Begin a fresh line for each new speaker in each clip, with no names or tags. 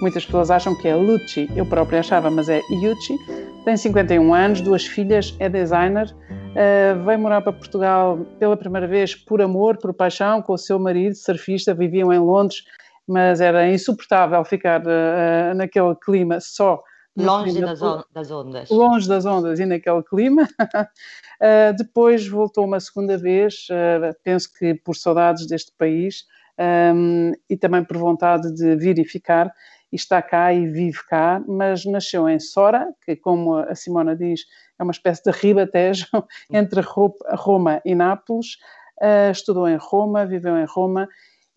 Muitas pessoas acham que é Lucci, eu própria achava, mas é Iucci. Tem 51 anos, duas filhas, é designer. Uh, veio morar para Portugal pela primeira vez por amor, por paixão, com o seu marido, surfista, viviam em Londres, mas era insuportável ficar uh, naquele clima só
Longe das, on das, ondas.
Longe das ondas e naquele clima. uh, depois voltou uma segunda vez, penso que por saudades deste país um, e também por vontade de vir e ficar. E está cá e vive cá, mas nasceu em Sora, que, como a Simona diz, é uma espécie de ribatejo entre Roma e Nápoles. Uh, estudou em Roma, viveu em Roma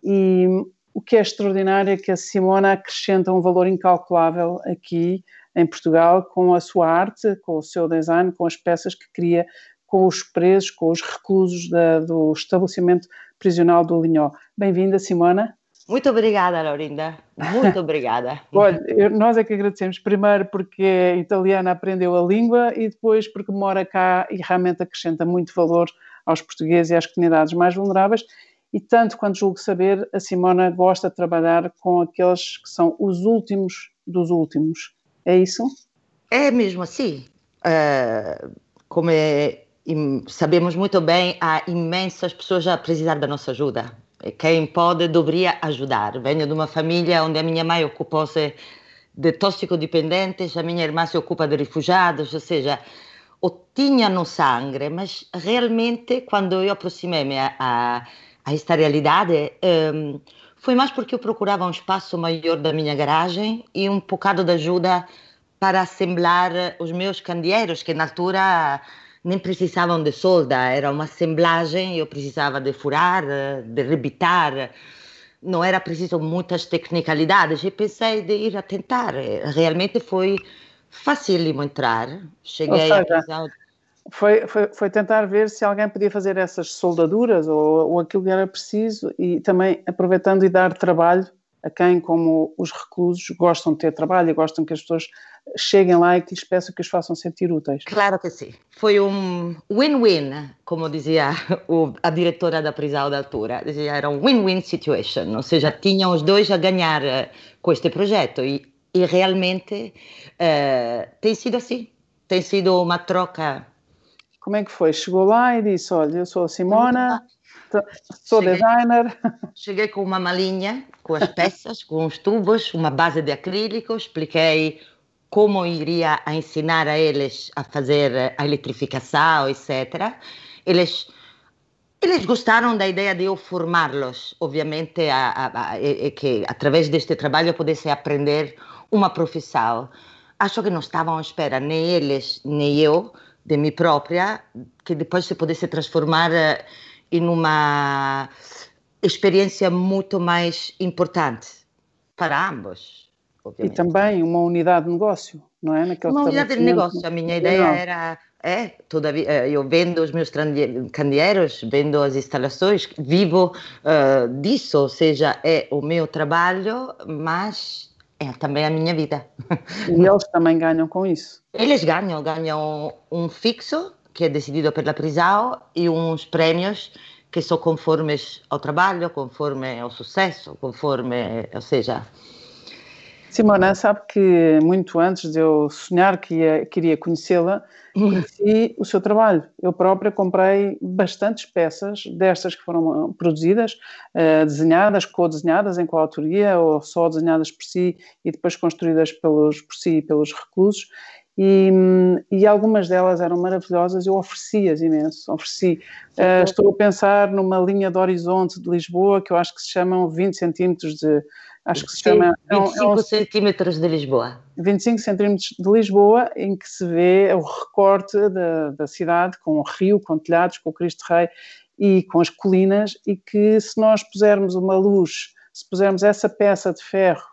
e o que é extraordinário é que a Simona acrescenta um valor incalculável aqui em Portugal com a sua arte, com o seu design, com as peças que cria com os presos, com os reclusos da, do estabelecimento prisional do Linhó. Bem-vinda, Simona.
Muito obrigada, Laurinda. Muito obrigada.
Olha, nós é que agradecemos. Primeiro porque é italiana, aprendeu a língua e depois porque mora cá e realmente acrescenta muito valor aos portugueses e às comunidades mais vulneráveis. E tanto quanto julgo saber, a Simona gosta de trabalhar com aqueles que são os últimos dos últimos. É isso?
É mesmo assim. Uh, como é, sabemos muito bem, há imensas pessoas a precisar da nossa ajuda. Quem pode deveria ajudar. Venho de uma família onde a minha mãe ocupou-se de toxicodependentes, a minha irmã se ocupa de refugiados, ou seja, o tinha no sangue, mas realmente quando eu aproximei-me a, a, a, esta realidade, um, foi mais porque eu procurava um espaço maior da minha garagem e um bocado de ajuda para assemblar os meus candeeiros, que na altura nem precisavam de solda, era uma assemblagem, eu precisava de furar, de rebitar, não era preciso muitas tecnicalidades, e pensei de ir a tentar. Realmente foi facílimo entrar, cheguei seja, prisão
foi, foi, foi, tentar ver se alguém podia fazer essas soldaduras ou, ou aquilo que era preciso e também aproveitando e dar trabalho a quem, como os reclusos, gostam de ter trabalho e gostam que as pessoas cheguem lá e que lhes peçam que os façam sentir úteis.
Claro que sim. Foi um win-win, como dizia o, a diretora da prisão da altura. Dizia, era um win-win situation, ou seja, tinham os dois a ganhar uh, com este projeto e, e realmente uh, tem sido assim. Tem sido uma troca
como é que foi? Chegou lá e disse: Olha, eu sou a Simona, sou cheguei, designer.
Cheguei com uma malinha, com as peças, com os tubos, uma base de acrílico, expliquei como iria a ensinar a eles a fazer a eletrificação, etc. Eles eles gostaram da ideia de eu formá-los, obviamente, a, a, a, a, que através deste trabalho eu pudesse aprender uma profissão. Acho que não estavam à espera, nem eles, nem eu, de mim própria, que depois se pudesse transformar eh, em uma experiência muito mais importante para ambos.
Obviamente. E também uma unidade de negócio, não é?
Naquele uma unidade de negócio. A minha ideia não. era é, todavia, eh, eu vendo os meus candeeiros, vendo as instalações, vivo uh, disso, ou seja, é o meu trabalho, mas é também a minha vida.
E eles também ganham com isso?
Eles ganham, ganham um fixo, que é decidido pela prisão, e uns prêmios que são conformes ao trabalho, conforme ao sucesso, conforme, ou seja...
Simona, sabe que muito antes de eu sonhar que ia, queria conhecê-la, conheci o seu trabalho. Eu própria comprei bastantes peças destas que foram uh, produzidas, uh, desenhadas, co-desenhadas em coautoria ou só desenhadas por si e depois construídas pelos, por si e pelos reclusos. E, e, algumas delas eram maravilhosas, eu ofereci-as imenso, ofereci. Uh, estou a pensar numa linha de horizonte de Lisboa que eu acho que se chamam 20 centímetros de, acho que se chama...
25 é um, centímetros de Lisboa.
25 centímetros de Lisboa, em que se vê o recorte da, da cidade com o rio, com telhados, com o Cristo Rei e com as colinas e que se nós pusermos uma luz, se pusermos essa peça de ferro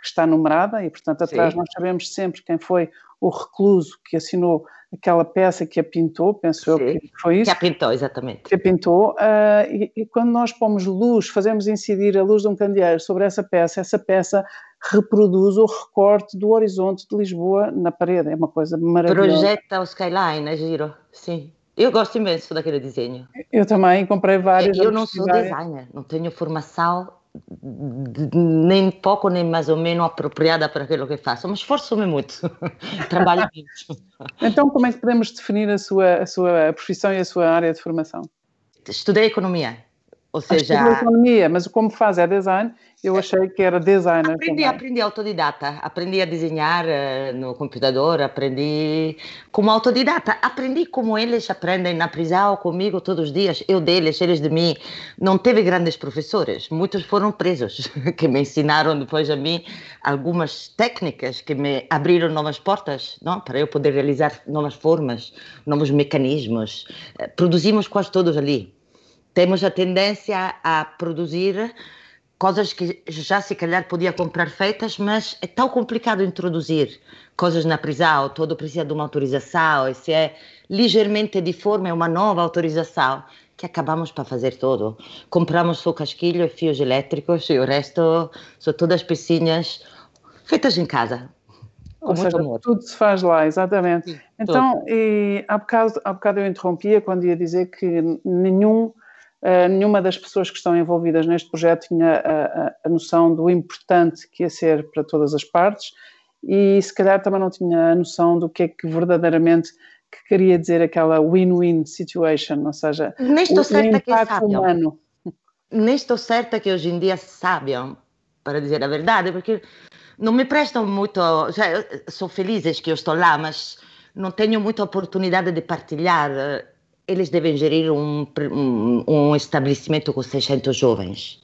que está numerada e portanto atrás Sim. nós sabemos sempre quem foi o recluso que assinou aquela peça que a pintou, penso Sim, eu que foi isso.
Que a pintou, exatamente.
Que a pintou, uh, e, e, quando nós pomos luz, fazemos incidir a luz de um candeeiro sobre essa peça, essa peça reproduz o recorte do horizonte de Lisboa na parede, é uma coisa maravilhosa.
Projeta o skyline, é giro, sim. Eu gosto imenso daquele desenho.
Eu também comprei vários.
Eu não sou designer, não tenho formação nem pouco nem mais ou menos apropriada para aquilo que faço, mas esforço-me muito, trabalho muito.
Então, como é que podemos definir a sua, a sua profissão e a sua área de formação?
Estudei economia, ou seja...
Estudei economia, mas como faz é design eu achei que era designer.
Aprendi, também. aprendi autodidata. Aprendi a desenhar uh, no computador, aprendi como autodidata. Aprendi como eles aprendem na prisão comigo todos os dias. Eu deles, eles de mim. Não teve grandes professores. Muitos foram presos, que me ensinaram depois a mim algumas técnicas que me abriram novas portas, não? para eu poder realizar novas formas, novos mecanismos. Uh, produzimos quase todos ali. Temos a tendência a produzir coisas que já se calhar podia comprar feitas, mas é tão complicado introduzir coisas na prisão, todo precisa de uma autorização, e se é ligeiramente deforme é uma nova autorização, que acabamos para fazer tudo. Compramos só casquilho e fios elétricos e o resto são todas pecinhas feitas em casa.
Ou seja, amor. tudo se faz lá, exatamente. Sim, então, e, há, bocado, há bocado eu interrompia quando ia dizer que nenhum Uh, nenhuma das pessoas que estão envolvidas neste projeto tinha a, a, a, noção do importante que ia ser para todas as partes e se calhar também não tinha a noção do que é que verdadeiramente que queria dizer aquela win-win situation, ou seja,
Nem estou o, certa o impacto que humano. Nem estou certa que hoje em dia sabiam, para dizer a verdade, porque não me prestam muito, já, sou felizes que eu estou lá, mas não tenho muita oportunidade de partilhar eh, eles devem gerir um, um, um estabelecimento com 600 jovens.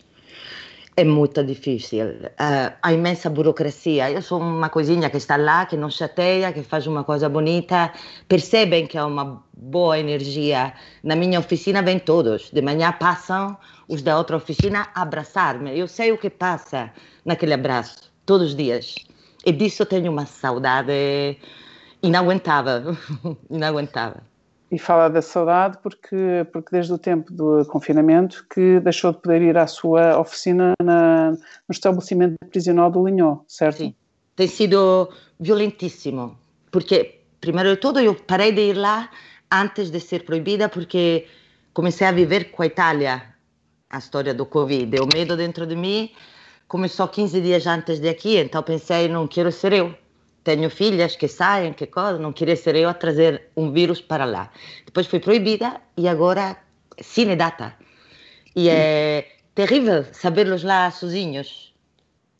É muito difícil. Uh, há imensa burocracia. Eu sou uma coisinha que está lá, que não chateia, que faz uma coisa bonita. Percebem que há uma boa energia. Na minha oficina vêm todos. De manhã passam os da outra oficina a abraçar-me. Eu sei o que passa naquele abraço, todos os dias. E disso tenho uma saudade inaguentável. inaguentável
e fala da saudade porque, porque desde o tempo do confinamento que deixou de poder ir à sua oficina na, no estabelecimento prisional do Linhó, certo? Sim,
tem sido violentíssimo, porque primeiro de tudo eu parei de ir lá antes de ser proibida porque comecei a viver com a Itália a história do Covid, o medo dentro de mim começou 15 dias antes de aqui, então pensei, não quero ser eu tenho filhas que saem, que coisa, não queria ser eu a trazer um vírus para lá. Depois foi proibida e agora cine data. E é terrível sabê-los lá sozinhos.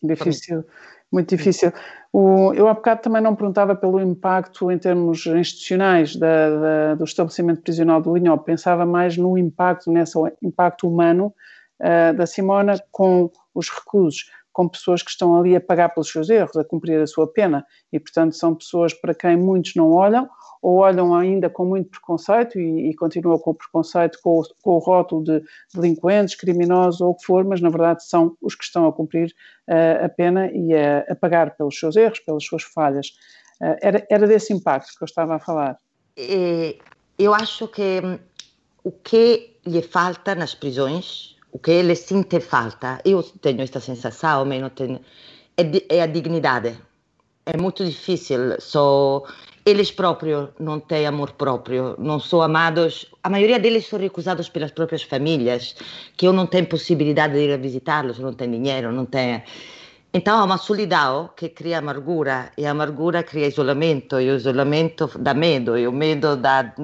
Difícil, muito difícil. O, eu há bocado também não perguntava pelo impacto em termos institucionais da, da, do estabelecimento prisional do Linhó, pensava mais no impacto, nesse impacto humano uh, da Simona com os reclusos com pessoas que estão ali a pagar pelos seus erros, a cumprir a sua pena, e portanto são pessoas para quem muitos não olham, ou olham ainda com muito preconceito e, e continuam com o preconceito, com o, com o rótulo de delinquentes, criminosos ou o que for, mas na verdade são os que estão a cumprir uh, a pena e a, a, pagar pelos seus erros, pelas suas falhas. Uh, era, era desse impacto que eu estava a falar.
Eu acho que hum, o que lhe falta nas prisões o que ele sente falta, eu tenho esta sensação, não tenho, é, é a dignidade. É muito difícil, só eles próprios não têm amor próprio, não são amados. A maioria deles são recusados pelas próprias famílias, que eu não tenho possibilidade de ir visitá-los, não tenho dinheiro, não tenho. Então há uma solidão que cria amargura, e a amargura cria isolamento, e o isolamento dá medo, e o medo dá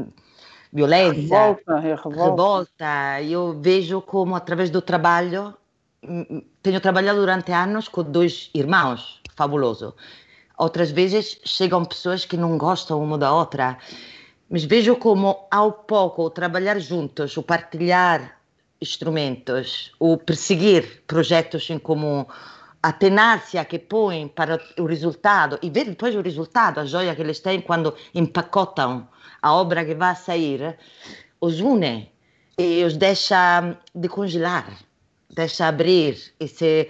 violência,
revolta, é revolta.
revolta. Eu vejo como através do trabalho, hum, hum, tenho trabalhado durante anos com dois irmãos, fabuloso. Outras vezes chegam pessoas que não gostam uma da outra, mas vejo como ao pouco o trabalhar juntos, o partilhar instrumentos, o perseguir projetos em comum, a tenácia que põem para o resultado e ver depois o resultado, a joia que eles têm quando empacotam a obra que vai sair, os une e os deixa de congelar, deixa abrir e se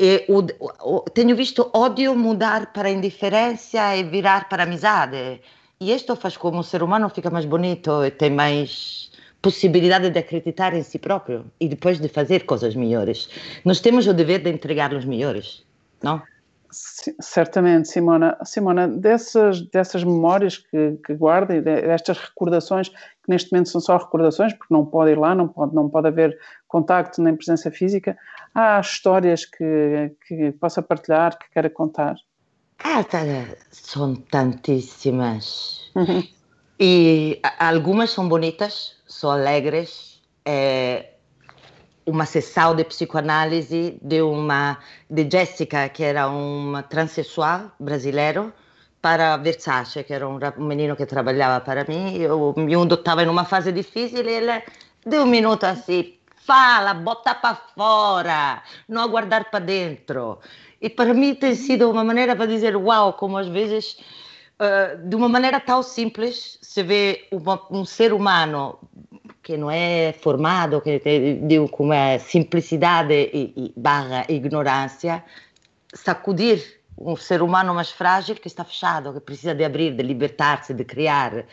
E o, o, tenho visto ódio mudar para indiferença e virar para amizade. E isto faz com que o ser humano fica mais bonito e tem mais possibilidade de acreditar em si próprio e depois de fazer coisas melhores. Nós temos o dever de entregar os melhores, não?
Certamente, Simona. Simona, dessas, dessas memórias que, que guarda e destas recordações, que neste momento são só recordações, porque não pode ir lá, não pode, não pode haver contacto nem presença física, há histórias que, que possa partilhar, que queira contar?
Ah, são tantíssimas. Uhum. E algumas são bonitas, são alegres. É, uma sessão de psicoanálise de uma de Jessica, que era uma transexual brasileiro, para Versace, que era um, um menino que trabalhava para mim. O mundo estava em uma fase difícil e ele deu um minuto assim, fala, bota para fora, não aguardar para dentro. E para mim tem sido uma maneira para dizer, uau, como às vezes, uh, de uma maneira tão simples, se vê uma, um ser humano que não é formado, que tem com uma simplicidade e, e barra ignorância, sacudir um ser humano mais frágil que está fechado, que precisa de abrir, de libertar-se, de criar.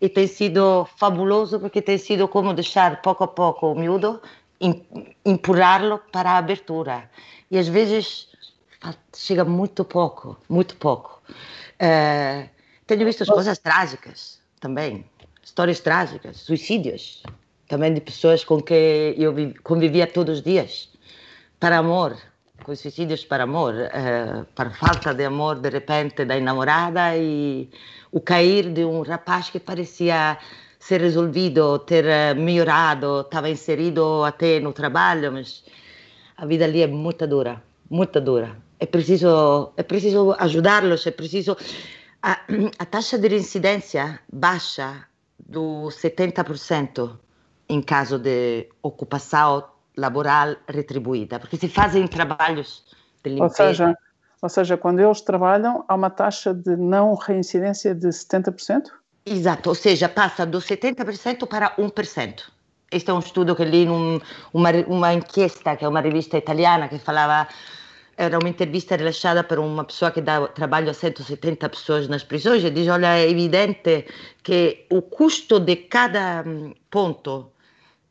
E tem sido fabuloso porque tem sido como deixar pouco a pouco o miúdo, empurrá-lo para a abertura. E às vezes chega muito pouco, muito pouco. Uh, tenho visto as coisas trágicas também, histórias trágicas, suicídios também de pessoas com que eu convivia todos os dias, para amor, com suicídios para amor, uh, para falta de amor de repente da namorada e o cair de um rapaz que parecia ser resolvido, ter eh, melhorado, estava inserido até no trabalho, mas a vida ali é muito dura, muito dura. É preciso, é preciso ajudá-los, é preciso a, a taxa de reincidência baixa do 70% em caso de ocupação laboral retribuída, porque se fazem trabalhos de limpeza.
Ou seja, ou seja, quando eles trabalham, há uma taxa de não reincidência de 70%?
Exato, ou seja, passa do 70% para 1%. Este é um estudo que li numa uma enquesta, que é uma revista italiana, que falava era uma entrevista relaxada para uma pessoa que dá trabalho a 170 pessoas nas prisões e diz, olha, é evidente que o custo de cada hum, ponto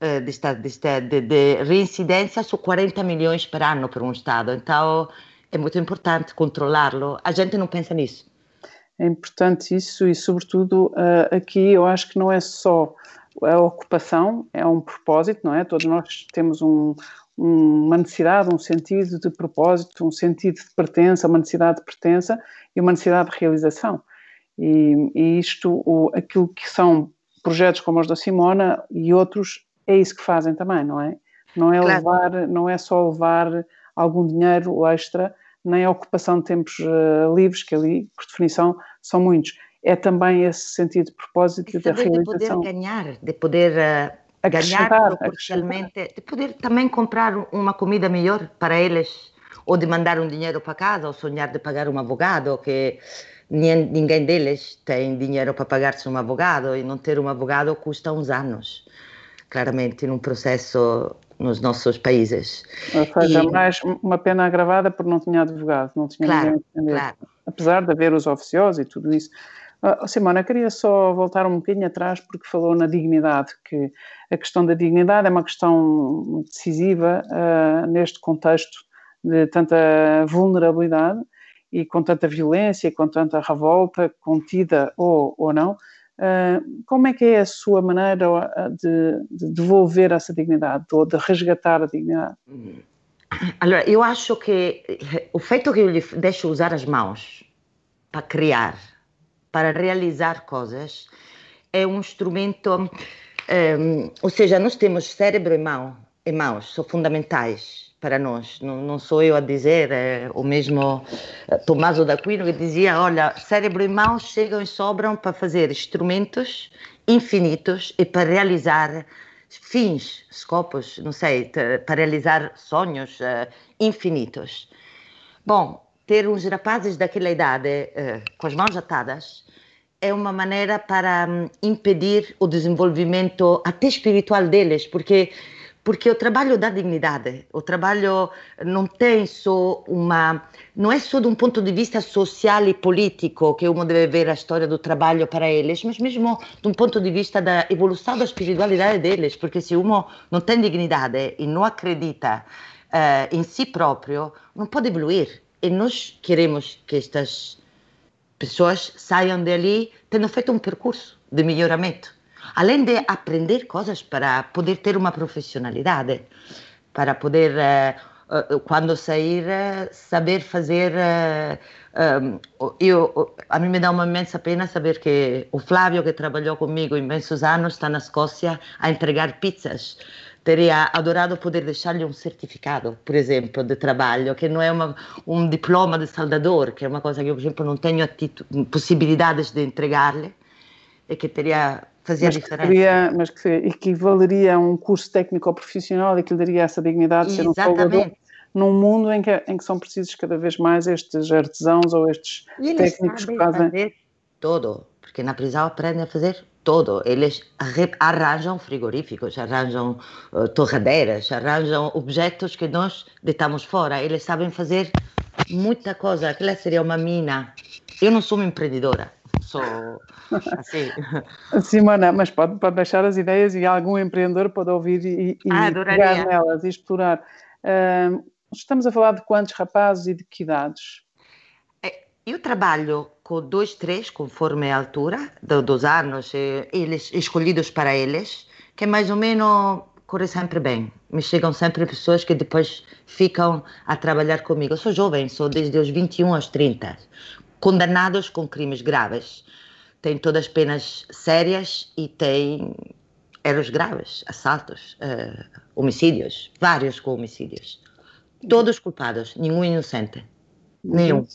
eh, de, de, reincidência são 40 milhões por ano para um Estado. Então é muito importante controlá-lo. A gente não pensa nisso.
É importante isso e, sobretudo, uh, aqui eu acho que não é só a ocupação, é um propósito, não é? Todos nós temos um, uma necessidade, um sentido de propósito, um sentido de pertença, uma necessidade de pertença e uma necessidade de realização. E, e isto, o, aquilo que são projetos como os da Simona e outros, é isso que fazem também, não é? Não é, claro. levar, não é só levar algum dinheiro extra, nem a ocupação de tempos uh, livres, que ali, por definição, são muitos. É também esse sentido de propósito e da realização.
De poder ganhar, de poder uh, ganhar proporcionalmente, de poder também comprar uma comida melhor para eles, ou de mandar um dinheiro para casa, ou sonhar de pagar um advogado, que ninguém deles tem dinheiro para pagar-se um advogado, e não ter um advogado custa uns anos claramente num processo nos nossos países.
Ou seja, e... mais uma pena agravada por não tinha advogado, não tinha
claro, ninguém claro.
Apesar de haver os oficiosos e tudo isso. Uh, Simona, queria só voltar um bocadinho atrás porque falou na dignidade, que a questão da dignidade é uma questão decisiva uh, neste contexto de tanta vulnerabilidade e com tanta violência, com tanta revolta, contida ou, ou não, Uh, como é que é a sua maneira de, de devolver essa dignidade, ou de resgatar a dignidade?
Allora, eu acho que o feito que eu lhe deixo usar as mãos para criar, para realizar coisas, é um instrumento. Um, ehm, ou seja, nós temos cérebro e mão, e mãos, são fundamentais para nós. Não, não sou eu a dizer, é o mesmo eh, Tommaso da Aquino que dizia: olha, cérebro e mãos chegam e sobram para fazer instrumentos infinitos e para realizar fins, scopos, não sei, para realizar sonhos uh, infinitos. Bom, ter uns rapazes daquela idade uh, com as mãos atadas é uma maneira para um, impedir o desenvolvimento até espiritual deles, porque porque o trabalho dá dignidade. O trabalho não tem só uma. não é só de um ponto de vista social e político que uno deve ver a história do trabalho para eles, mas mesmo de um ponto de vista da evolução da espiritualidade deles, porque se uno não tem dignidade e não acredita uh, em si próprio, não pode evoluir. E nós queremos que estas pessoas saiam dali tendo feito um percurso de melhoramento além de aprender coisas para poder ter uma profissionalidade, para poder, uh, uh, quando sair, uh, saber fazer. eu, a mim me dá uma imensa pena saber que o Flávio, que trabalhou comigo imensos anos, está na Escócia a entregar pizzas teria adorado poder deixar-lhe um certificado, por exemplo, de trabalho, que não é uma, um diploma de soldador, que é uma coisa que eu, por exemplo, não tenho possibilidades de entregar-lhe, e que teria fazia
mas
diferença.
Que seria, mas que equivaleria a um curso técnico ou profissional e que lhe daria essa dignidade de ser um salvador num mundo em que, em que são precisos cada vez mais estes artesãos ou estes técnicos que fazem
fazer todo, porque na prisão aprendem a fazer todo. Eles arranjam frigoríficos, arranjam uh, torradeiras, arranjam objetos que nós deitamos fora. Eles sabem fazer muita coisa. Aquela seria uma mina. Eu não sou uma empreendedora sou assim.
Simona, mas pode, pode deixar as ideias e algum empreendedor pode ouvir e, e ah, pegar nelas e explorar. Uh, estamos a falar de quantos rapazes e de que idades?
É, eu trabalho com dois, três, conforme a altura do, dos anos, eles escolhidos para eles, que mais ou menos corre sempre bem. Me chegam sempre pessoas que depois ficam a trabalhar comigo. Eu sou jovem, sou desde os 21 aos 30 condenados com crimes graves. Tem todas penas sérias e tem erros graves, assaltos, uh, homicídios, vários com homicídios. Todos culpados, nenhum inocente. Nenhum.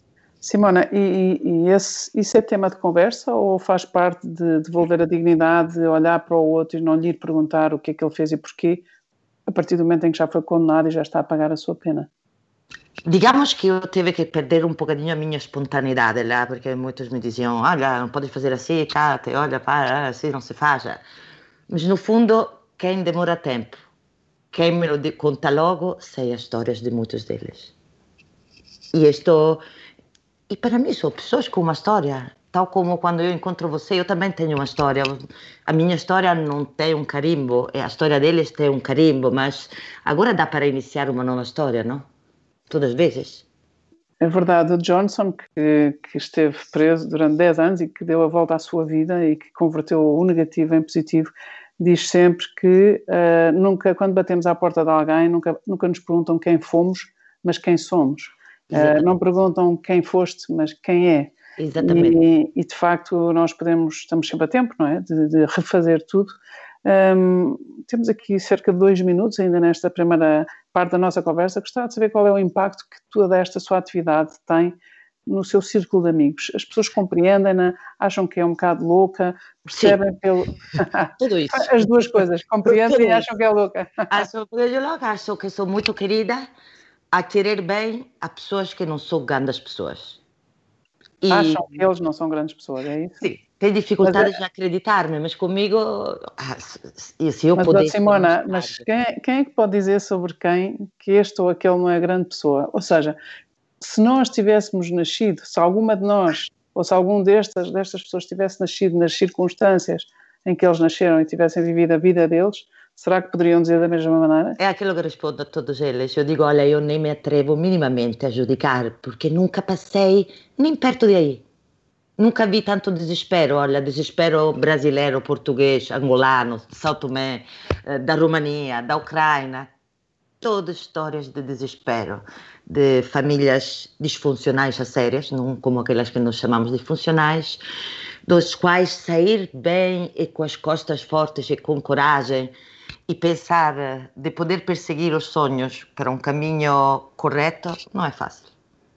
Simona, e, e esse, isso é tema de conversa ou faz parte de devolver a dignidade, de olhar para o outro e não lhe perguntar o que é que ele fez e porquê, a partir do momento em que já foi condenado e já está a pagar a sua pena?
Digamos que eu tive que perder um bocadinho a minha espontaneidade lá, porque muitos me diziam: olha, não podes fazer assim, Kate, olha, para, assim não se faz. Mas no fundo, quem demora tempo, quem me conta logo, sei as histórias de muitos deles. E estou. E para mim são pessoas com uma história. Tal como quando eu encontro você, eu também tenho uma história. A minha história não tem um carimbo, a história deles tem um carimbo, mas agora dá para iniciar uma nova história, não? todas as vezes.
É verdade, o Johnson, que, que, esteve preso durante 10 anos e que deu a volta à sua vida e que converteu o negativo em positivo, diz sempre que uh, nunca, quando batemos à porta de alguém, nunca, nunca nos perguntam quem fomos, mas quem somos. Uh, não perguntam quem foste, mas quem é.
Exatamente.
E, e, de facto nós podemos, estamos sempre a tempo, não é? De, de refazer tudo. Um, temos aqui cerca de dois minutos ainda nesta primeira parte da nossa conversa. Gostava de saber qual é o impacto que toda esta sua atividade tem no seu círculo de amigos. As pessoas compreendem-na, acham que é um bocado louca, percebem Sim. pelo.
Tudo isso.
As duas coisas, compreendem e acham que é louca.
Acho que eu louca, que sou muito querida a querer bem a pessoas que não são grandes pessoas.
E... Acham que eles não são grandes pessoas, é isso?
Sim, tem dificuldades é... de acreditar-me, mas comigo, ah, se eu
mas,
pudesse...
Simona, mas quem, quem é que pode dizer sobre quem que este ou aquele não é grande pessoa? Ou seja, se nós tivéssemos nascido, se alguma de nós, ou se algum destas, destas pessoas tivesse nascido nas circunstâncias em que eles nasceram e tivessem vivido a vida deles, será que poderiam dizer da mesma maneira?
É aquilo que respondo a todos eles. Eu digo, olha, eu nem me atrevo minimamente a judicar, porque nunca passei nem perto de aí. Nunca vi tanto desespero, olha, desespero brasileiro, português, angolano, São Tomé, eh, da Romania, da Ucrânia. Todas histórias de desespero, de famílias disfuncionais a sérias, não como aquelas que nós chamamos de disfuncionais, dos quais sair bem e com as costas fortes e com coragem e pensar eh, de poder perseguir os sonhos para um caminho correto não é fácil.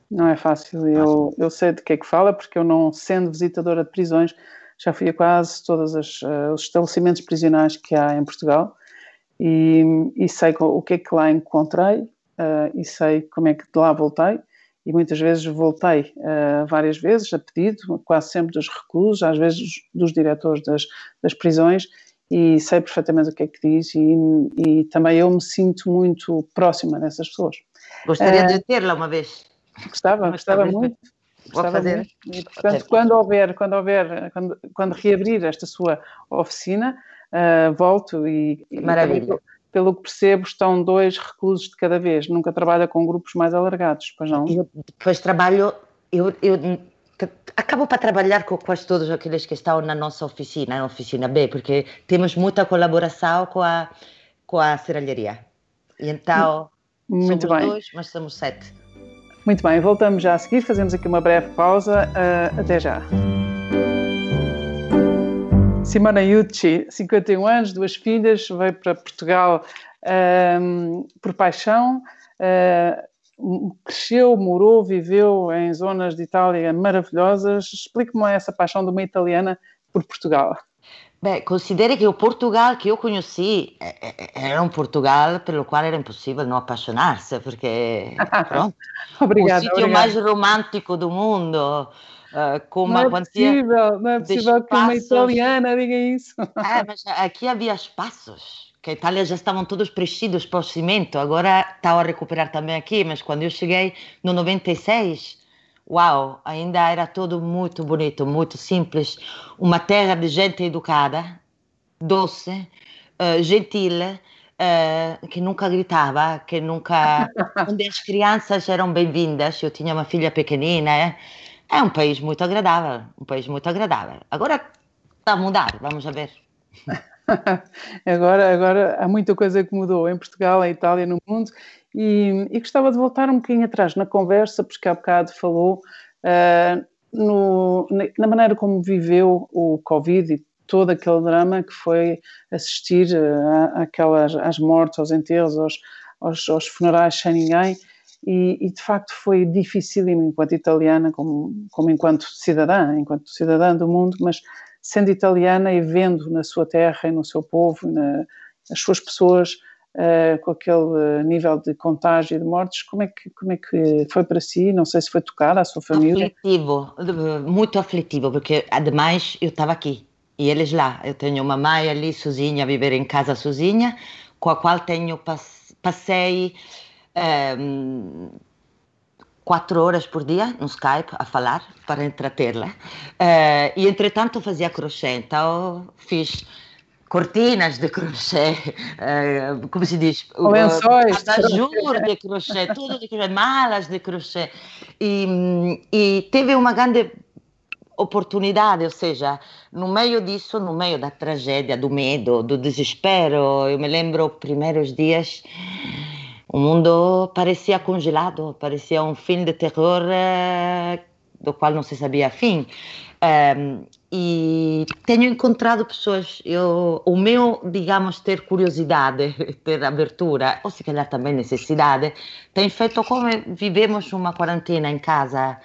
Não é fácil. Eu, eu sei de que é que fala, porque eu não, sendo visitadora de prisões, já fui a quase todos uh, os estabelecimentos prisionais que há em Portugal e, e sei o que é que lá encontrei uh, e sei como é que de lá voltei e muitas vezes voltei uh, várias vezes a pedido, quase sempre dos reclusos, às vezes dos, dos diretores das, das prisões e sei perfeitamente o que é que diz e, e também eu me sinto muito próxima dessas pessoas.
Gostaria uh, de tê-la uma vez.
Gostava, gostava muito. Gostava fazer. Muito. E, portanto, quando houver, quando houver, quando, quando reabrir esta sua oficina, uh, volto e,
Maravilha.
E, pelo que percebo, estão dois reclusos de cada vez. Nunca trabalha com grupos mais alargados, pois não?
Eu depois trabalho, eu, eu acabo para trabalhar com quase todos aqueles que estão na nossa oficina, na oficina B, porque temos muita colaboração com a, com a serralheria. E então, Muito somos bem. dois, mas somos sete.
Muito bem, voltamos já a seguir, fazemos aqui uma breve pausa. Uh, até já. Simona Yucci, 51 anos, duas filhas, veio para Portugal um, por paixão, uh, cresceu, morou, viveu em zonas de Itália maravilhosas. Explique-me essa paixão de uma italiana por Portugal.
Bem, considere que o Portugal que eu conheci eh, eh, era um Portugal pelo qual era impossível não apaixonar-se, porque pronto,
obrigada,
o sítio obrigada. mais romântico do mundo, uh, com uma
não é possível, não é possível que uma italiana diga isso.
É, mas aqui havia espaços, que a Itália já estavam todos preenchidos por cimento, agora está a recuperar também aqui, mas quando eu cheguei no 96, uau, ainda era tudo muito bonito, muito simples, uma terra de gente educada, doce, uh, gentil, Uh, que nunca gritava, que nunca. onde as crianças eram bem-vindas. Eu tinha uma filha pequenina, é um país muito agradável, um país muito agradável. Agora está a mudar, vamos a ver.
agora, agora há muita coisa que mudou em Portugal, em Itália, no mundo, e, e gostava de voltar um bocadinho atrás na conversa, porque há bocado falou uh, no, na maneira como viveu o Covid e todo aquele drama que foi assistir uh, àquelas, às mortes, aos enterros, aos, aos, aos funerais sem ninguém. E, e, de facto foi dificílimo enquanto italiana, como, como enquanto cidadã, enquanto cidadã do mundo, mas sendo italiana e vendo na sua terra e no seu povo, na, as suas pessoas uh, com aquele nível de contágio e de mortes, como é, que, como é que foi para si? Não sei se foi tocar a sua família.
Aflitivo, muito aflitivo, porque ademais eu estava aqui e eles lá. Eu tenho uma mãe ali sozinha, a viver em casa sozinha, com a qual tenho passei um, quatro horas por dia no Skype a falar para entretê-la. Uh, e entretanto fazia crochê, então fiz cortinas de crochê, uh, como se diz?
Lençóis.
Uh, de crochê, tudo de crochê, malas de crochê. E, e teve uma grande oportunidade, ou seja, no meio disso, no meio da tragédia, do medo, do desespero, eu me lembro primeiros dias o mundo parecia congelado, parecia um filme de terror eh, do qual não se sabia fim. Um, e tenho encontrado pessoas, eu, o meu, digamos, ter curiosidade, ter abertura, ou se calhar também necessidade, tem feito como vivemos uma quarentena em casa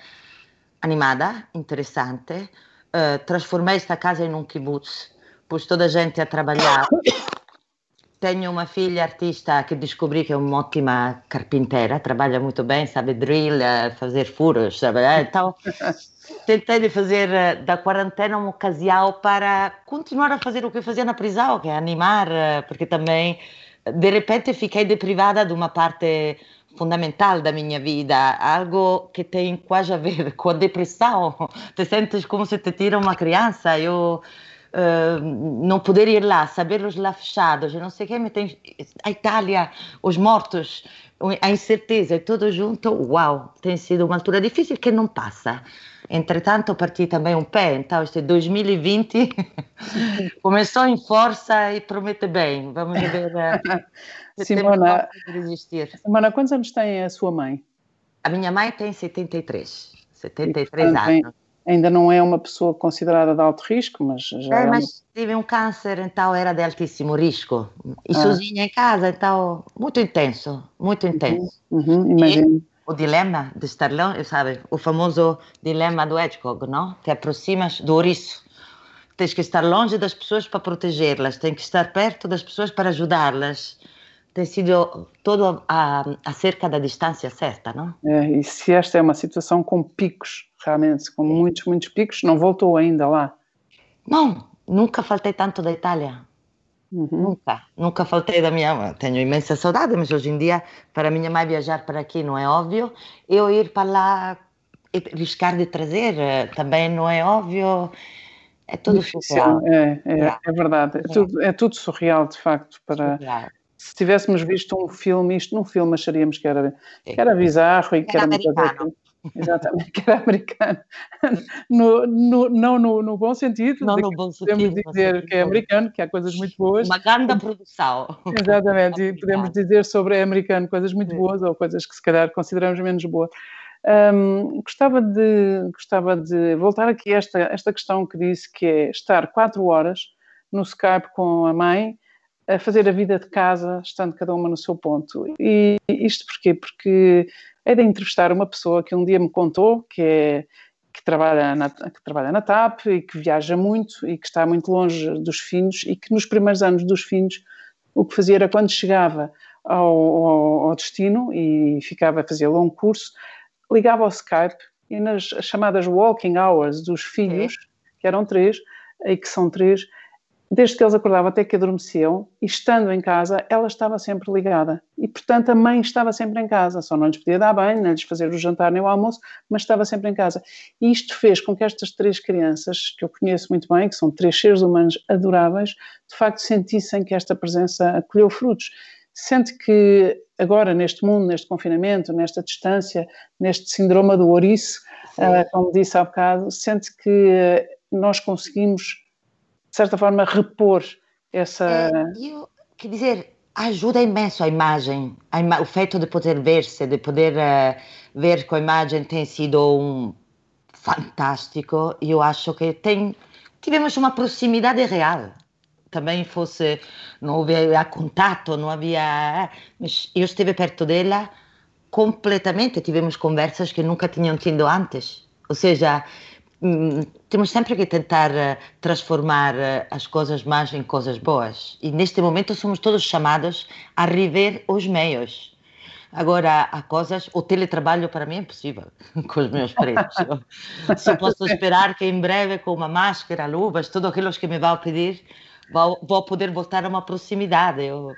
animada, interessante. Uh, transformei esta casa em um kibbutz, pus toda a gente a trabalhar tenho uma filha artista que descobri que é uma ótima carpinteira, trabalha muito bem, sabe drill, eh, fazer furos, sabe? Eh, então, tentei de fazer eh, da quarentena uma ocasião para continuar a fazer o que eu fazia na prisão, que é animar, porque também, de repente, fiquei deprivada de uma parte fundamental da minha vida, algo que tem quase a ver com a depressão. Te sentes como se te tira uma criança. Eu uh, não poder ir lá, saber os lá fechados, não sei o que, tem a Itália, os mortos, a incerteza, tudo junto, uau, tem sido uma altura difícil que não passa. Entretanto, parti também um pé, então este 2020 começou em força e promete bem. Vamos ver.
Simona, Simona, quantos anos tem a sua mãe?
A minha mãe tem 73, 73 anos
ainda não é uma pessoa considerada de alto risco, mas já é,
é
mas
uma... tive um câncer, então era de altíssimo risco. E ah. sozinha em casa, então, muito intenso, muito uhum, intenso.
Uhum, imagino.
o dilema de estar longe, sabe, o famoso dilema do Hedgehog, não? Te aproximas do ouriço. Tens que estar longe das pessoas para protegê-las, tens que estar perto das pessoas para ajudá-las tem sido todo a, acerca da distância certa, não?
É, e se esta é uma situação com picos, realmente, com muitos, muitos picos, não voltou ainda lá?
Não, nunca faltei tanto da Itália. Uhum. Nunca, nunca faltei da minha mãe. Tenho imensa saudade, mas hoje em dia, para minha mãe viajar para aqui não é óbvio. Eu ir para lá e riscar de trazer eh, também não é óbvio. É tudo Difícil. surreal.
É, é, é verdade. É, é. Tudo, é tudo surreal, de facto. Para... Surreal se tivéssemos visto um filme, isto num filme acharíamos que era, que era bizarro e que era, era
americano.
Exatamente, que era americano. No, no, não no, no, bom sentido,
não no bom
sentido, podemos dizer que é americano, que há coisas muito boas.
Uma grande produção.
Exatamente, e podemos dizer sobre americano coisas muito boas ou coisas que se calhar consideramos menos boas. Um, gostava, de, gostava de voltar aqui a esta, esta questão que disse que é estar quatro horas no Skype com a mãe a fazer a vida de casa, estando cada uma no seu ponto. E isto porquê? Porque é de entrevistar uma pessoa que um dia me contou que é que trabalha, na, que trabalha na TAP e que viaja muito e que está muito longe dos filhos e que nos primeiros anos dos filhos o que fazia era quando chegava ao, ao, ao destino e ficava a fazer longo curso, ligava ao Skype e nas chamadas walking hours dos filhos, que eram três, e que são três, desde que eles acordavam até que adormeciam, e estando em casa, ela estava sempre ligada. E, portanto, a mãe estava sempre em casa, só não lhes podia dar banho, nem lhes fazer o jantar nem o almoço, mas estava sempre em casa. E isto fez com que estas três crianças, que eu conheço muito bem, que são três seres humanos adoráveis, de facto sentissem que esta presença acolheu frutos. Sente que agora, neste mundo, neste confinamento, nesta distância, neste síndrome do ouriço, uh, como disse há bocado, sente que nós conseguimos de certa forma, repor essa. É,
eu, quer dizer, ajuda imenso a imagem, a ima o feito de poder ver-se, de poder uh, ver que a imagem tem sido um fantástico. Eu acho que tem, tivemos uma proximidade real. Também fosse, não havia contato, não havia. Mas eu estive perto dela completamente, tivemos conversas que nunca tinham tido antes. Ou seja, temos sempre que tentar eh, transformar eh, as coisas más em coisas boas. E neste momento somos todos chamados a rever os meios. Agora, há coisas, o teletrabalho para mim é impossível com os meus preços. Se posso esperar que em breve, com uma máscara, luvas, tudo aquilo que me vão pedir, vou, vou poder voltar a uma proximidade. Eu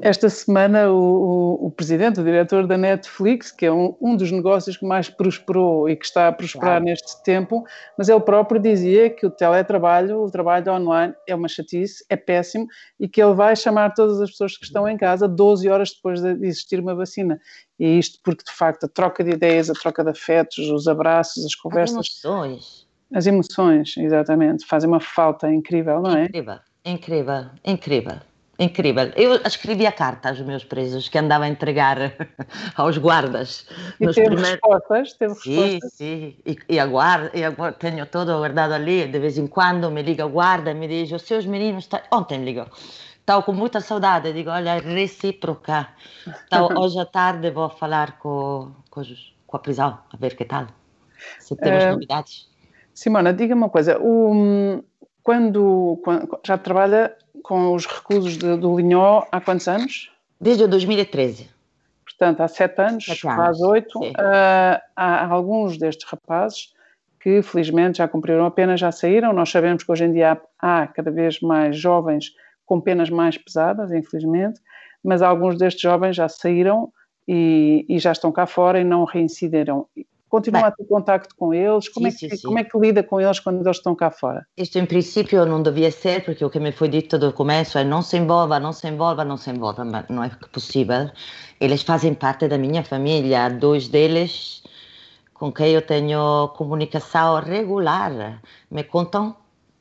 esta semana, o, o, o, presidente, o diretor da Netflix, que é um, um, dos negócios que mais prosperou e que está a prosperar claro. neste tempo, mas ele próprio dizia que o teletrabalho, o trabalho online, é uma chatice, é péssimo e que ele vai chamar todas as pessoas que estão em casa 12 horas depois de existir uma vacina. E isto porque, de facto, a troca de ideias, a troca de afetos, os abraços, as conversas.
As emoções.
As emoções, exatamente. Fazem uma falta incrível, não é?
Incrível, incrível, incrível. Incrível. Eu escrevia carta aos meus presos que andava a entregar aos guardas.
E teve primeiros... respostas? Teve
sim, respostas? sim. E, e, a guarda, e a, tenho todo guardado ali. De vez em quando me liga o guarda e me diz: Os seus meninos. Tá... Ontem ligou. Estava com muita saudade. Digo: Olha, recíproca. Então, hoje à tarde vou falar com, com, com, a prisão, a ver que tal. Se temos uh, novidades.
Simona, diga-me uma coisa. O, quando, quando já trabalha com os reclusos de, do Linhó há quantos anos?
Desde 2013.
Portanto, há sete anos, sete quase oito. Uh, há alguns destes rapazes que, felizmente, já cumpriram a pena, já saíram. Nós sabemos que hoje em dia há, há cada vez mais jovens com penas mais pesadas, infelizmente, mas alguns destes jovens já saíram e, e já estão cá fora e não reincidiram. Continua Bem, a ter contacto com eles? Como, sim, é que, sim, como é que lida com eles quando eles estão cá fora?
Isto, em princípio, não devia ser, porque o que me foi dito do começo é não se envolva, não se envolva, não se envolva, mas não é possível. Eles fazem parte da minha família, dois deles com quem eu tenho comunicação regular, me contam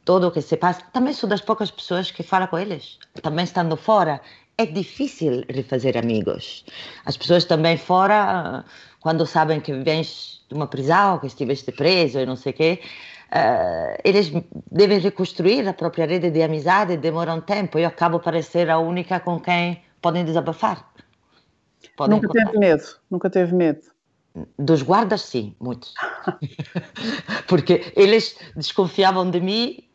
tudo o que se passa. Também sou das poucas pessoas que fala com eles, também estando fora. É difícil refazer amigos. As pessoas também fora, quando sabem que vens de uma prisão, que estiveste preso e não sei o quê, uh, eles devem reconstruir a própria rede de amizade, demora um tempo. Eu acabo por ser a única com quem podem desabafar.
Podem nunca contar. teve medo, nunca teve medo.
Dos guardas, sim, muitos. Porque eles desconfiavam de mim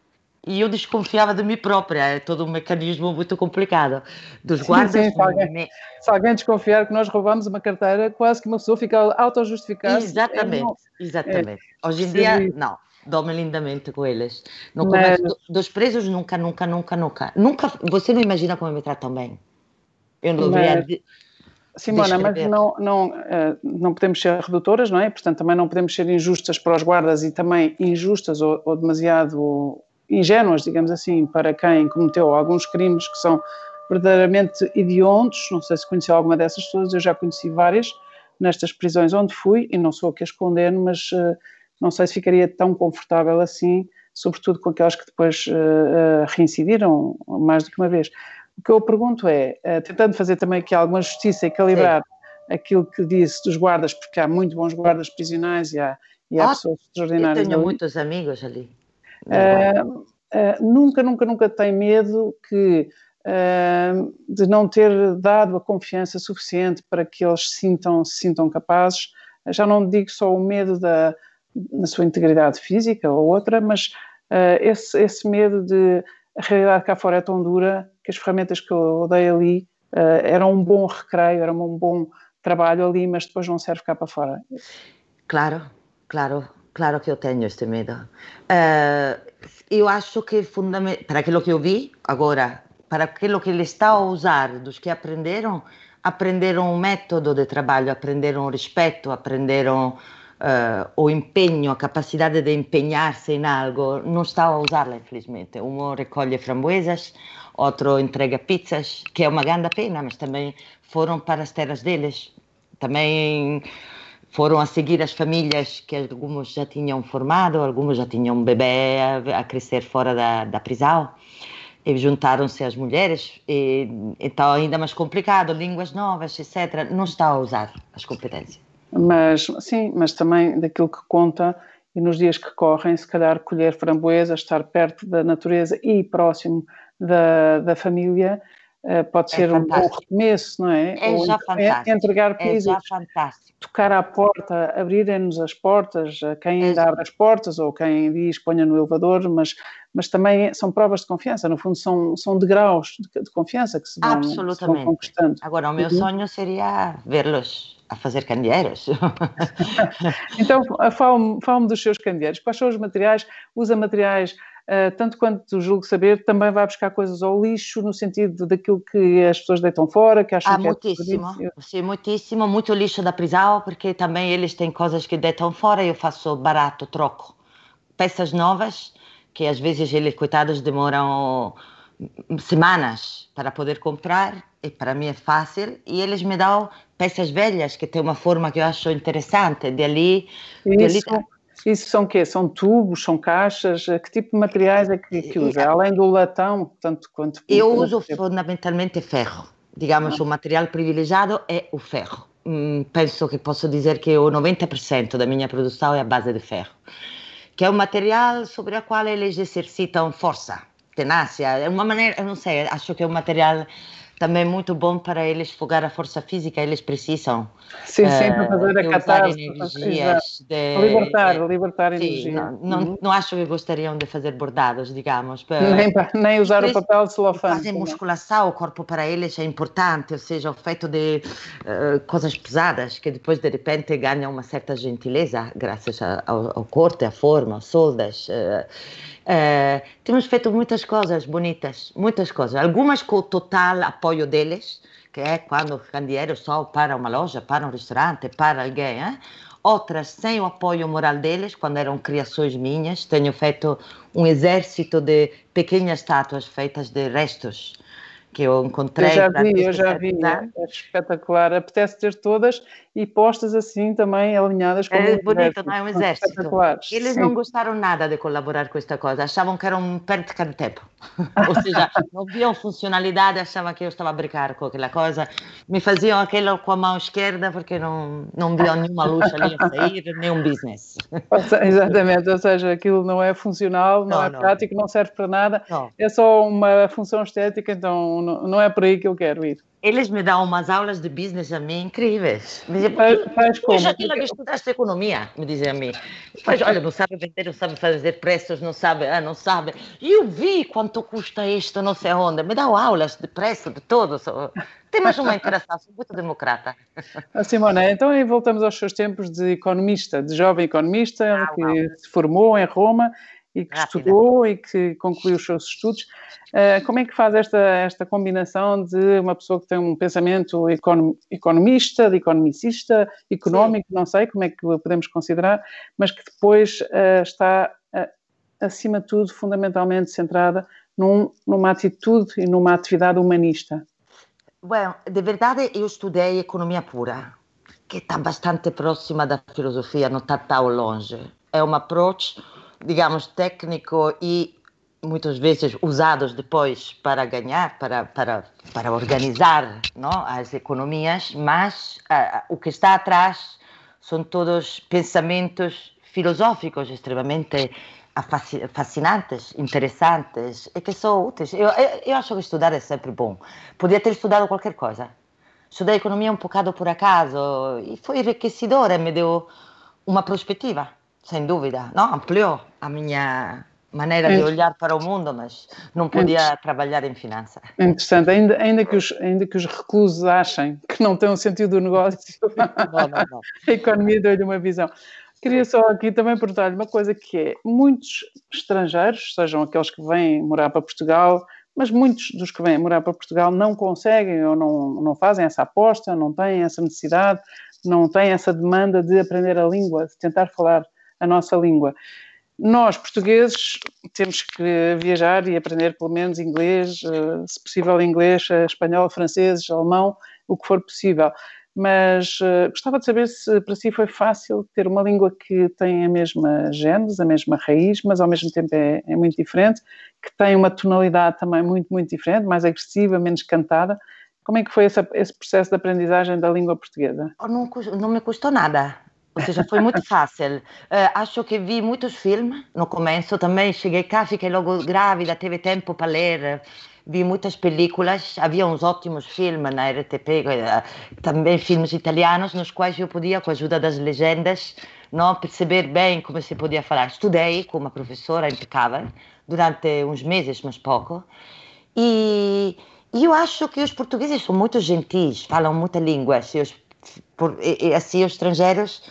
e eu desconfiava de mim própria. É todo um mecanismo muito complicado. Dos guardas. Sim, sim,
se, alguém, se, alguém, desconfiar que nós roubamos uma carteira, quase que uma pessoa fica auto-justificada.
Exatamente, é, exatamente. É, Hoje em dia, não. dou-me lindamente com eles. No Mas... dos presos, nunca, nunca, nunca, nunca. Nunca, você não imagina como me tratam bem. Eu não. Mas...
Simona, mas não, não, eh, não podemos ser redutoras, não é? Portanto, também não podemos ser injustas para os guardas e também injustas ou, ou demasiado ingênuas, digamos assim, para quem cometeu alguns crimes que são verdadeiramente hediondos. Não sei se conheceu alguma dessas pessoas, eu já conheci várias nestas prisões onde fui, e não sou a que as condeno, mas uh, não sei se ficaria tão confortável assim, sobretudo com aquelas que depois uh, uh, reincidiram mais do que uma vez. O que eu pergunto é, tentando fazer também aqui alguma justiça e calibrar Sim. aquilo que disse dos guardas, porque há muito bons guardas prisionais e há, e há oh, pessoas extraordinárias.
Eu tenho ali. muitos amigos ali.
Nunca, nunca, nunca tem medo que de não ter dado a confiança suficiente para que eles sintam, se sintam capazes. Já não digo só o medo da na sua integridade física ou outra, mas uh, esse, esse medo de a realidade cá fora é tão dura que as ferramentas que eu dei ali uh, eram um bom recreio, eram um bom trabalho ali, mas depois não serve cá para fora.
Claro, claro, claro que eu tenho este medo. Uh, eu acho que fundamental, para aquilo que eu vi agora, para aquilo que ele está a usar, dos que aprenderam, aprenderam um método de trabalho, aprenderam o respeito, aprenderam uh, o empenho, a capacidade de empenhar-se em algo, não está a usá-la, infelizmente. Um recolhe framboesas, outro entrega pizzas, que é uma grande pena, mas também foram para as terras deles. Também foram a seguir as famílias que alguns já tinham formado, alguns já tinham um bebê a, a crescer fora da, da prisão e juntaram-se as mulheres, e, então ainda mais complicado, línguas novas, etc. Não está a usar as competências.
Mas, sim, mas também daquilo que conta, e nos dias que correm, se calhar colher framboesa, estar perto da natureza e próximo da, da família, pode é ser fantástico. um bom recomeço, não é?
É Ou já fantástico.
Entregar pizzas,
é já fantástico.
tocar à porta, abrirem-nos as portas, quem ainda é abre as portas ou quem diz ponha no elevador, mas, mas também são provas de confiança, no fundo são, são degraus de, de confiança que se vão, Absolutamente. Se vão conquistando.
Agora, o meu uhum. sonho seria vê-los a fazer candeeiros.
então, fala-me fala dos seus candeeiros. Quais são os materiais? Usa materiais Uh, tanto quanto julgo saber, também vai buscar coisas ao lixo, no sentido daquilo que as pessoas deitam fora, que acham
ah,
que
muitíssimo. é Sim, muitíssimo, muito lixo da prisão, porque também eles têm coisas que deitam fora, eu faço barato, troco. Peças novas, que às vezes eles, coitados, demoram semanas para poder comprar, e para mim é fácil, e eles me dão peças velhas, que têm uma forma que eu acho interessante, de ali...
Isso. De ali isso são o quê? São tubos, são caixas? Que tipo de materiais é que, que usa? Além do latão, tanto quanto...
Eu uso tempo. fundamentalmente ferro. Digamos, ah. o material privilegiado é o ferro. Hum, penso que posso dizer que o 90% da minha produção é a base de ferro, que é um material sobre o qual eles exercitam força, tenácia. É uma maneira, eu não sei, acho que é um material também muito bom para eles fogar a força física, eles precisam.
Sim, uh, sim, para fazer a catarse. energias de, libertar, de, libertar sim, energia.
Não, não, uhum. não, acho que gostariam de fazer bordados, digamos.
Nem, nem usar o papel celofane.
Fazem musculação, o corpo para eles é importante, ou seja, o feito de uh, coisas pesadas que depois de repente ganham uma certa gentileza graças ao, ao corte, à forma, soldas. Uh, temos feito muitas coisas bonitas, muitas coisas. Algumas com total apoio deles, que é quando o candeeiro só para uma loja, para um restaurante, para alguém. Hein? Outras sem o apoio moral deles, quando eram criações minhas. Tenho feito um exército de pequenas estátuas feitas de restos que eu encontrei.
Eu já vi, eu já vi, é espetacular. Apetece ter todas e postas assim também alinhadas com
É um bonito, não é um exército. Eles Sim. não gostaram nada de colaborar com esta coisa, achavam que era um perda de tempo. Ou seja, não viam funcionalidade, achavam que eu estava a brincar com aquela coisa. Me faziam aquilo com a mão esquerda porque não, não viam nenhuma luz ali a sair, nenhum business.
Exatamente, ou seja, aquilo não é funcional, não, não é não. prático, não serve para nada, não. é só uma função estética, então não, não é por aí que eu quero ir.
Eles me dão umas aulas de business a mim incríveis. Me dizem,
faz como?
já tinha estudaste economia, me dizem a mim. Mas olha, não sabe vender, não sabe fazer preços, não sabe, ah, não sabe. E eu vi quanto custa isto, não sei onde. Me dão aulas de preço, de tudo. Tem mais uma interação, sou muito democrata.
Ah, Simone, então voltamos aos seus tempos de economista, de jovem economista, ah, que se formou em Roma e que Rápida. estudou e que concluiu os seus estudos. Uh, como é que faz esta, esta combinação de uma pessoa que tem um pensamento econom, economista, de economicista, económico, Sim. não sei como é que podemos considerar, mas que depois uh, está, uh, acima de tudo, fundamentalmente centrada num, numa atitude e numa atividade humanista?
Bom, de verdade eu estudei economia pura, que está bastante próxima da filosofia, não está tão longe. É um approach digamos, técnico e muitas vezes usados depois para ganhar, para, para, para organizar não? as economias, mas o que está atrás são todos pensamentos filosóficos extremamente fascinantes, interessantes e que são úteis. Eu, eu, eu acho que estudar é sempre bom. Podia ter estudado qualquer coisa. Estudei economia um bocado por acaso e foi enriquecedora, me deu uma perspectiva sem dúvida. Não, ampliou a minha maneira de olhar para o mundo, mas não podia trabalhar em finança.
Interessante, ainda, ainda, que os, ainda que os reclusos achem que não tem um sentido do negócio, não, não, não. a economia deu-lhe uma visão. Queria só aqui também perguntar-lhe uma coisa que é, muitos estrangeiros, sejam aqueles que vêm morar para Portugal, mas muitos dos que vêm morar para Portugal não conseguem ou não, não fazem essa aposta, não têm essa necessidade, não têm essa demanda de aprender a língua, de tentar falar a nossa língua. Nós, portugueses, temos que viajar e aprender pelo menos inglês, eh, se possível inglês, eh, espanhol, francês, alemão, o que for possível. Mas uh, gostava de saber se para si foi fácil ter uma língua que tem a mesma gênese, a mesma raiz, mas ao mesmo tempo é, é muito diferente, que tem uma tonalidade também muito, muito diferente, mais agressiva, menos cantada. Como é que foi esse, esse processo de aprendizagem da língua portuguesa?
Não, não me custou nada ou seja, foi muito fácil. Uh, acho que vi muitos filmes no começo também. Cheguei cá, fiquei logo grávida, teve tempo para ler. Vi muitas películas, havia uns ótimos filmes na RTP, eh, também filmes italianos, nos quais eu podia, com a ajuda das legendas, não perceber bem como se podia falar. Estudei com uma professora impecável durante uns meses, mas pouco. E, e eu acho que os portugueses são muito gentis, falam muita língua. E, os, por, e, assim, os estrangeiros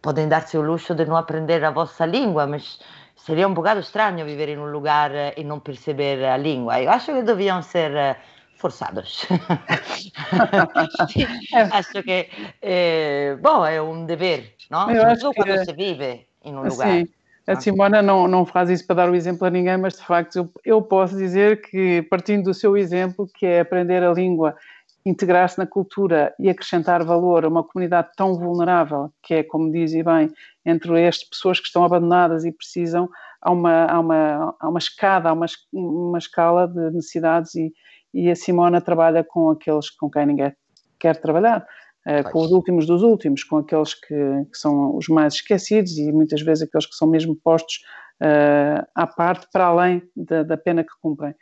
podem dar-se o luxo de não aprender a vossa língua, mas seria um bocado estranho viver em um lugar eh, e não perceber a língua. Eu acho que deviam ser eh, forçados. acho que, é, bom, é um dever, não? Eu acho que... quando se vive em um lugar. Sim.
A Simona não, não faz isso para dar o exemplo a ninguém, mas de facto eu, eu posso dizer que, partindo do seu exemplo, que é aprender a língua integrar-se na cultura e acrescentar valor a uma comunidade tão vulnerável, que é, como diz e bem, entre estas pessoas que estão abandonadas e precisam, há uma, há uma, há uma escada, há uma, uma escala de necessidades e, e a Simona trabalha com aqueles com quem ninguém quer trabalhar. Uh, com os últimos dos últimos, com aqueles que, que, são os mais esquecidos e muitas vezes aqueles que são mesmo postos uh, à parte para além da, da pena que cumprem.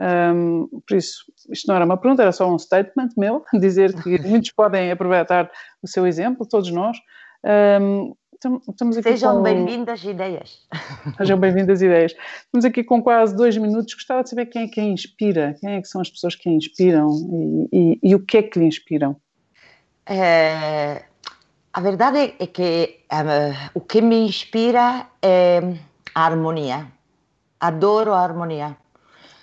Um, por isso, isto não era uma pergunta, era só um statement meu, dizer que muitos podem aproveitar o seu exemplo, todos nós. Um,
Sejam com... bem-vindas ideias.
Sejam bem-vindas ideias. Estamos aqui com quase dois minutos. Gostava de saber quem é que inspira, quem é que são as pessoas que a inspiram e, e, e o que é que lhe inspiram.
É, a verdade é que uh, o que me inspira é a harmonia. Adoro a harmonia.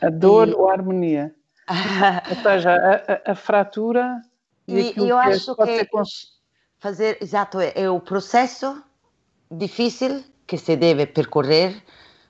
A dor e... ou a harmonia. ou seja, a, a, a fratura
e, e eu que acho que ser... fazer, exato, é, é o processo difícil que se deve percorrer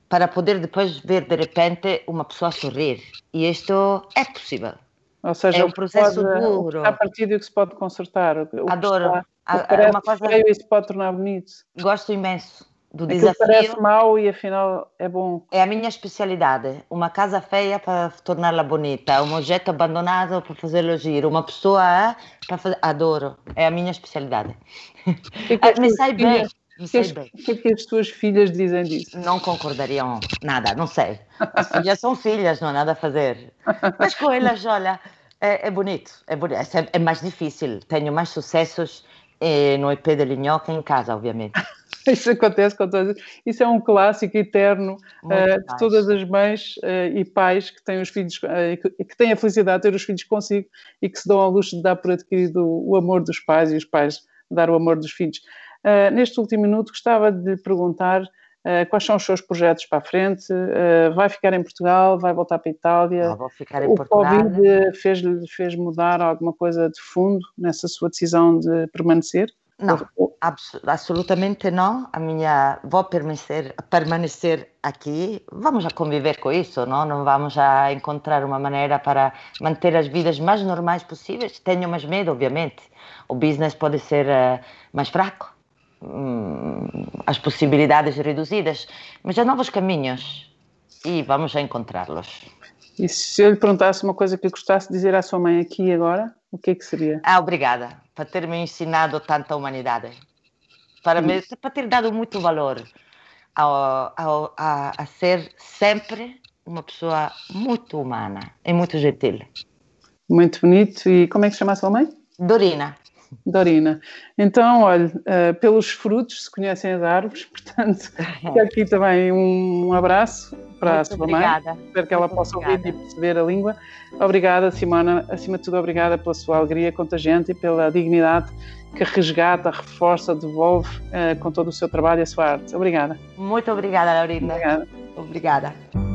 para poder depois ver de repente uma pessoa sorrir. E isto é possível.
Ou seja, é um processo pode, duro. A partir do que se pode consertar. O
Adoro.
Está, o é uma coisa... feio se pode tornar bonito.
Gosto imenso do
Aquilo desafio. parece mau e afinal é bom.
É a minha especialidade. Uma casa feia para torná-la bonita, um objeto abandonado para fazê-lo giro, uma pessoa para fazer. Adoro. É a minha especialidade. Que que me sai bem.
O que, que, que as tuas filhas dizem disso?
Não concordariam nada, não sei. As filhas são filhas, não há nada a fazer. Mas com elas, olha, É, é bonito, é bonito. É, é, mais difícil. Tenho mais sucessos eh, no EP de Linhó que em casa, obviamente.
Isso acontece com todas. Isso é um clássico eterno uh, de todas as mães uh, e pais que têm os filhos, uh, que têm a felicidade de ter os filhos consigo e que se dão ao luxo de dar por adquirido o, o amor dos pais e os pais dar o amor dos filhos. neste último minuto, gostava de lhe perguntar quais são os seus projetos para a frente? vai ficar em Portugal? Vai voltar para a Itália?
Não, vou ficar em
o
Portugal.
Covid fez-lhe fez mudar alguma coisa de fundo nessa sua decisão de permanecer?
Não, absolutamente não. A minha vou permanecer, permanecer aqui. Vamos a conviver com isso, não? Não vamos a encontrar uma maneira para manter as vidas mais normais possíveis. Tenho mais medo, obviamente. O business pode ser mais fraco, hum, as possibilidades reduzidas, mas há novos caminhos e vamos a encontrá-los.
E se eu lhe perguntasse uma coisa que gostasse de dizer à sua mãe aqui e agora, o que é que seria?
Ah, obrigada por ter me ensinado tanta humanidade, para, me, para ter dado muito valor ao, ao, a, a ser sempre uma pessoa muito humana e muito gentil.
Muito bonito. E como é que se chama a sua mãe?
Dorina.
Dorina. Então, olha, uh, pelos frutos se conhecem as árvores, portanto, aqui também um abraço para Muito a sua obrigada. mãe. Espero que ela Muito possa obrigada. ouvir e perceber a língua. Obrigada, Simona. Acima de tudo, obrigada pela sua alegria contagiante e pela dignidade que resgata, reforça, devolve uh, com todo o seu trabalho e a sua arte. Obrigada.
Muito obrigada, Laurinda. Obrigada. Obrigada.